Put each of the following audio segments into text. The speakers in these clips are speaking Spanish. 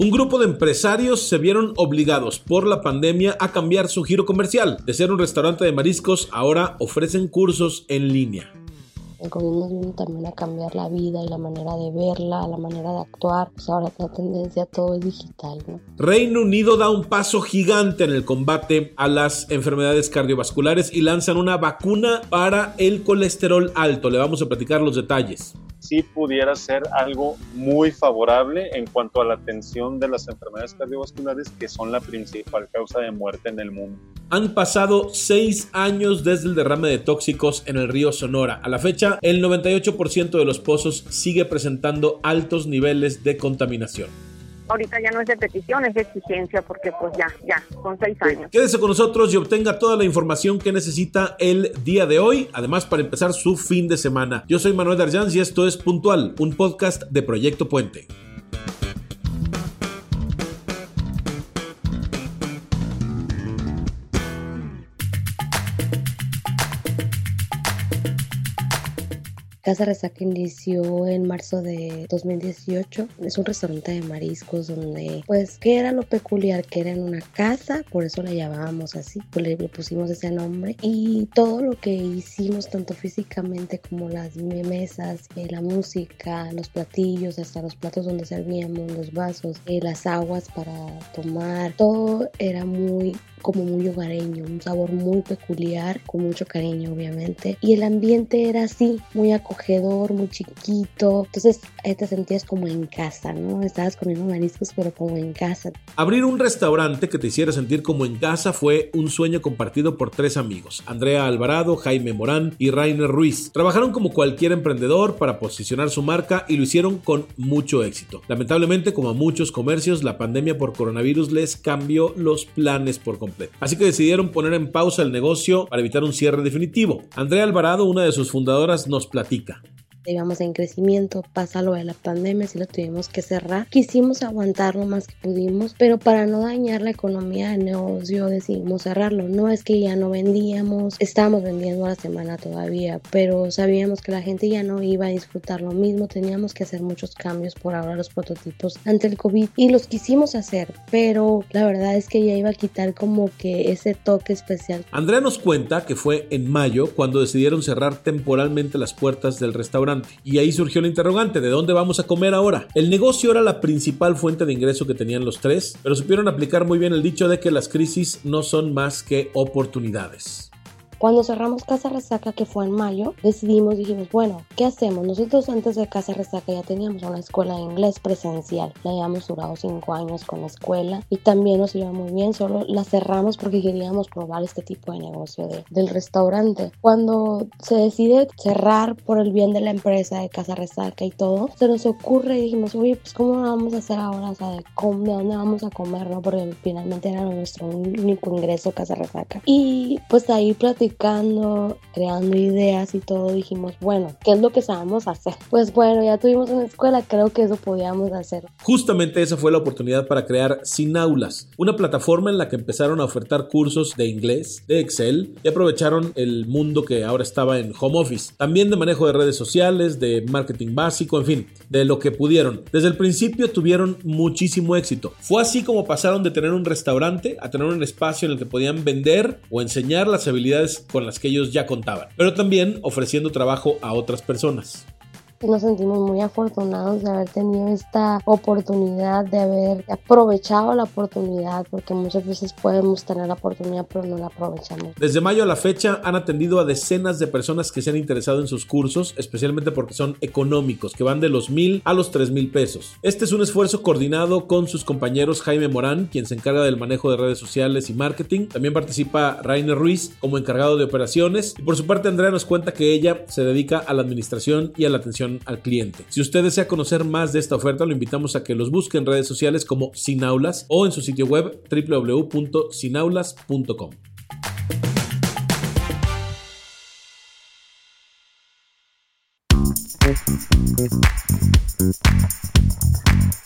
Un grupo de empresarios se vieron obligados por la pandemia a cambiar su giro comercial. De ser un restaurante de mariscos, ahora ofrecen cursos en línea. El gobierno vino también a cambiar la vida y la manera de verla, la manera de actuar. Pues ahora la tendencia todo es digital. ¿no? Reino Unido da un paso gigante en el combate a las enfermedades cardiovasculares y lanzan una vacuna para el colesterol alto. Le vamos a platicar los detalles sí pudiera ser algo muy favorable en cuanto a la atención de las enfermedades cardiovasculares que son la principal causa de muerte en el mundo. Han pasado seis años desde el derrame de tóxicos en el río Sonora. A la fecha, el 98% de los pozos sigue presentando altos niveles de contaminación ahorita ya no es de petición, es de exigencia, porque pues ya, ya, son seis años. Quédese con nosotros y obtenga toda la información que necesita el día de hoy, además para empezar su fin de semana. Yo soy Manuel Darjans y esto es Puntual, un podcast de Proyecto Puente. Casa Resaca inició en marzo de 2018. Es un restaurante de mariscos donde, pues, ¿qué era lo peculiar? Que era en una casa, por eso le llamábamos así, pues le, pusimos ese nombre. Y todo lo que hicimos, tanto físicamente como las mesas, eh, la música, los platillos, hasta los platos donde servíamos, los vasos, eh, las aguas para tomar, todo era muy como muy hogareño, un sabor muy peculiar, con mucho cariño obviamente. Y el ambiente era así, muy acogedor, muy chiquito. Entonces te sentías como en casa, ¿no? Estabas comiendo mariscos pero como en casa. Abrir un restaurante que te hiciera sentir como en casa fue un sueño compartido por tres amigos, Andrea Alvarado, Jaime Morán y Rainer Ruiz. Trabajaron como cualquier emprendedor para posicionar su marca y lo hicieron con mucho éxito. Lamentablemente, como a muchos comercios, la pandemia por coronavirus les cambió los planes por completo Así que decidieron poner en pausa el negocio para evitar un cierre definitivo. Andrea Alvarado, una de sus fundadoras, nos platica Rica íbamos en crecimiento, pasa lo de la pandemia, si lo tuvimos que cerrar. Quisimos aguantar lo más que pudimos, pero para no dañar la economía del negocio decidimos cerrarlo. No es que ya no vendíamos, estábamos vendiendo a la semana todavía, pero sabíamos que la gente ya no iba a disfrutar lo mismo, teníamos que hacer muchos cambios por ahora los prototipos ante el COVID y los quisimos hacer, pero la verdad es que ya iba a quitar como que ese toque especial. Andrea nos cuenta que fue en mayo cuando decidieron cerrar temporalmente las puertas del restaurante y ahí surgió la interrogante, ¿de dónde vamos a comer ahora? El negocio era la principal fuente de ingreso que tenían los tres, pero supieron aplicar muy bien el dicho de que las crisis no son más que oportunidades. Cuando cerramos Casa Resaca, que fue en mayo, decidimos, dijimos, bueno, ¿qué hacemos? Nosotros antes de Casa Resaca ya teníamos una escuela de inglés presencial. La habíamos durado cinco años con la escuela y también nos iba muy bien, solo la cerramos porque queríamos probar este tipo de negocio de, del restaurante. Cuando se decide cerrar por el bien de la empresa de Casa Resaca y todo, se nos ocurre y dijimos, oye, pues ¿cómo vamos a hacer ahora? O sea, ¿de, dónde vamos a comer? ¿no? Porque finalmente era nuestro único ingreso Casa Resaca. Y pues ahí platicamos creando ideas y todo, dijimos, bueno, ¿qué es lo que sabemos hacer? Pues bueno, ya tuvimos una escuela, creo que eso podíamos hacer. Justamente esa fue la oportunidad para crear Sin Aulas, una plataforma en la que empezaron a ofertar cursos de inglés, de Excel y aprovecharon el mundo que ahora estaba en home office. También de manejo de redes sociales, de marketing básico, en fin, de lo que pudieron. Desde el principio tuvieron muchísimo éxito. Fue así como pasaron de tener un restaurante a tener un espacio en el que podían vender o enseñar las habilidades con las que ellos ya contaban, pero también ofreciendo trabajo a otras personas nos sentimos muy afortunados de haber tenido esta oportunidad, de haber aprovechado la oportunidad, porque muchas veces podemos tener la oportunidad pero no la aprovechamos. Desde mayo a la fecha han atendido a decenas de personas que se han interesado en sus cursos, especialmente porque son económicos, que van de los mil a los tres mil pesos. Este es un esfuerzo coordinado con sus compañeros Jaime Morán, quien se encarga del manejo de redes sociales y marketing. También participa Rainer Ruiz como encargado de operaciones. Y por su parte, Andrea nos cuenta que ella se dedica a la administración y a la atención al cliente. Si usted desea conocer más de esta oferta, lo invitamos a que los busque en redes sociales como Sinaulas o en su sitio web www.sinaulas.com.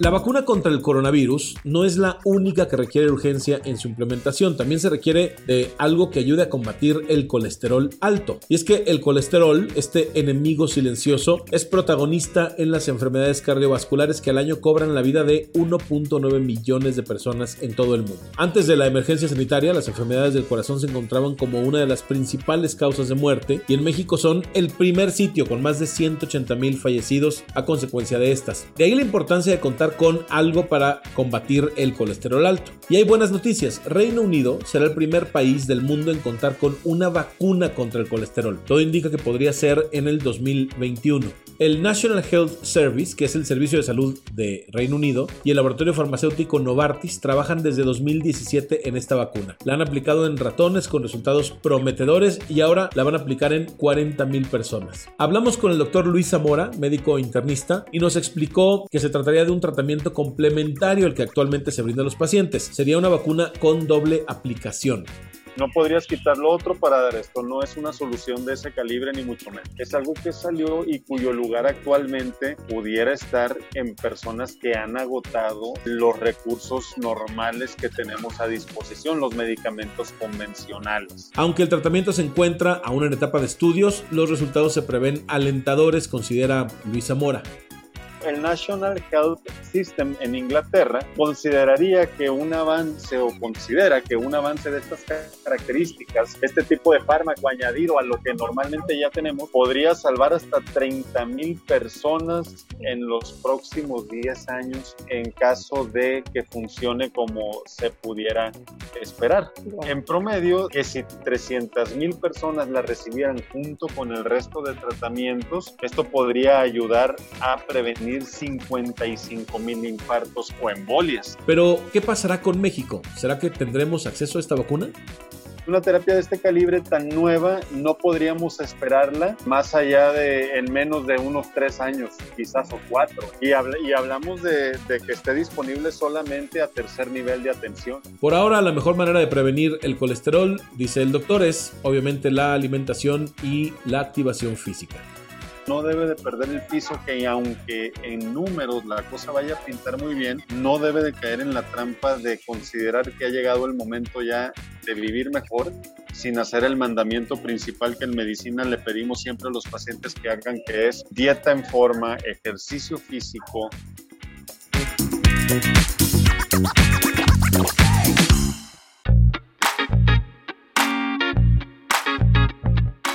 La vacuna contra el coronavirus no es la única que requiere urgencia en su implementación, también se requiere de algo que ayude a combatir el colesterol alto. Y es que el colesterol, este enemigo silencioso, es protagonista en las enfermedades cardiovasculares que al año cobran la vida de 1.9 millones de personas en todo el mundo. Antes de la emergencia sanitaria, las enfermedades del corazón se encontraban como una de las principales causas de muerte y en México son el primer sitio con más de 180 mil fallecidos a consecuencia de estas. De ahí la importancia de contar con algo para combatir el colesterol alto. Y hay buenas noticias. Reino Unido será el primer país del mundo en contar con una vacuna contra el colesterol. Todo indica que podría ser en el 2021. El National Health Service, que es el servicio de salud de Reino Unido, y el laboratorio farmacéutico Novartis trabajan desde 2017 en esta vacuna. La han aplicado en ratones con resultados prometedores y ahora la van a aplicar en 40 mil personas. Hablamos con el doctor Luis Zamora, médico internista, y nos explicó que se trataría de un tratamiento complementario al que actualmente se brinda a los pacientes. Sería una vacuna con doble aplicación. No podrías quitar lo otro para dar esto. No es una solución de ese calibre ni mucho menos. Es algo que salió y cuyo lugar actualmente pudiera estar en personas que han agotado los recursos normales que tenemos a disposición, los medicamentos convencionales. Aunque el tratamiento se encuentra aún en etapa de estudios, los resultados se prevén alentadores, considera Luisa Mora el National Health System en Inglaterra consideraría que un avance o considera que un avance de estas características, este tipo de fármaco añadido a lo que normalmente ya tenemos, podría salvar hasta 30 mil personas en los próximos 10 años en caso de que funcione como se pudiera esperar. En promedio, que si 300 mil personas la recibieran junto con el resto de tratamientos, esto podría ayudar a prevenir 55 mil infartos o embolias. Pero, ¿qué pasará con México? ¿Será que tendremos acceso a esta vacuna? Una terapia de este calibre tan nueva no podríamos esperarla más allá de en menos de unos tres años, quizás o cuatro. Y, y hablamos de, de, que esté disponible solamente a tercer nivel de atención. Por ahora, la mejor manera de prevenir el colesterol, dice el doctor, es obviamente la alimentación y la activación física no debe de perder el piso que aunque en números la cosa vaya a pintar muy bien, no debe de caer en la trampa de considerar que ha llegado el momento ya de vivir mejor sin hacer el mandamiento principal que en medicina le pedimos siempre a los pacientes que hagan, que es dieta en forma, ejercicio físico.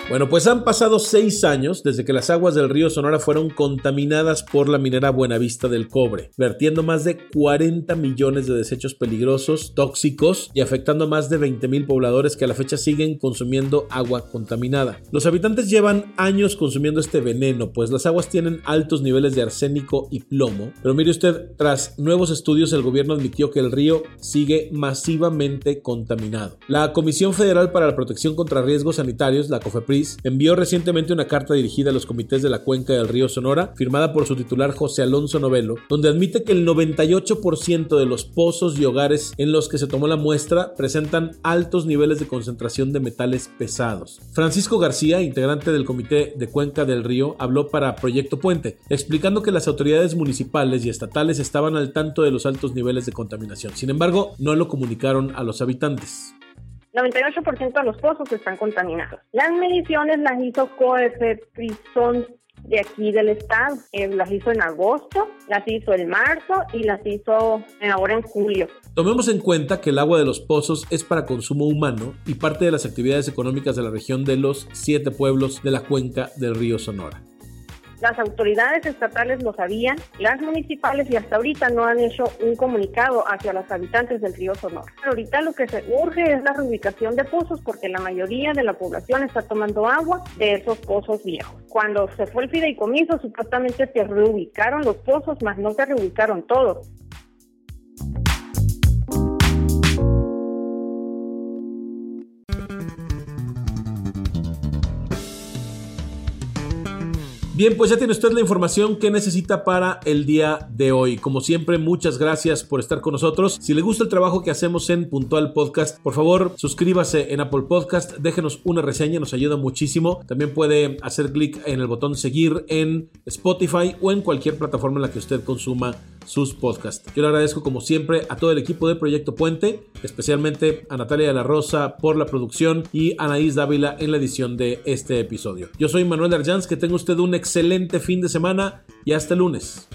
Bueno, pues han pasado seis años desde que las aguas del río Sonora fueron contaminadas por la minera Buenavista del Cobre, vertiendo más de 40 millones de desechos peligrosos, tóxicos y afectando a más de 20 mil pobladores que a la fecha siguen consumiendo agua contaminada. Los habitantes llevan años consumiendo este veneno, pues las aguas tienen altos niveles de arsénico y plomo. Pero mire usted, tras nuevos estudios, el gobierno admitió que el río sigue masivamente contaminado. La Comisión Federal para la Protección contra Riesgos Sanitarios, la COFEPRIS, envió recientemente una carta dirigida a los comités de la cuenca del río Sonora, firmada por su titular José Alonso Novelo, donde admite que el 98% de los pozos y hogares en los que se tomó la muestra presentan altos niveles de concentración de metales pesados. Francisco García, integrante del comité de cuenca del río, habló para Proyecto Puente, explicando que las autoridades municipales y estatales estaban al tanto de los altos niveles de contaminación. Sin embargo, no lo comunicaron a los habitantes. 98% de los pozos están contaminados. Las mediciones las hizo Coefeprison de aquí del estado. Eh, las hizo en agosto, las hizo en marzo y las hizo ahora en julio. Tomemos en cuenta que el agua de los pozos es para consumo humano y parte de las actividades económicas de la región de los siete pueblos de la cuenca del río Sonora. Las autoridades estatales lo sabían, las municipales y hasta ahorita no han hecho un comunicado hacia los habitantes del río Sonora. Ahorita lo que se urge es la reubicación de pozos porque la mayoría de la población está tomando agua de esos pozos viejos. Cuando se fue el fideicomiso, supuestamente se reubicaron los pozos, más no se reubicaron todos. Bien, pues ya tiene usted la información que necesita para el día de hoy. Como siempre, muchas gracias por estar con nosotros. Si le gusta el trabajo que hacemos en Puntual Podcast, por favor, suscríbase en Apple Podcast, déjenos una reseña, nos ayuda muchísimo. También puede hacer clic en el botón seguir en Spotify o en cualquier plataforma en la que usted consuma sus podcasts. Yo le agradezco como siempre a todo el equipo de Proyecto Puente, especialmente a Natalia de la Rosa por la producción y a Anaís Dávila en la edición de este episodio. Yo soy Manuel Arjanz, que tenga usted un excelente fin de semana y hasta el lunes.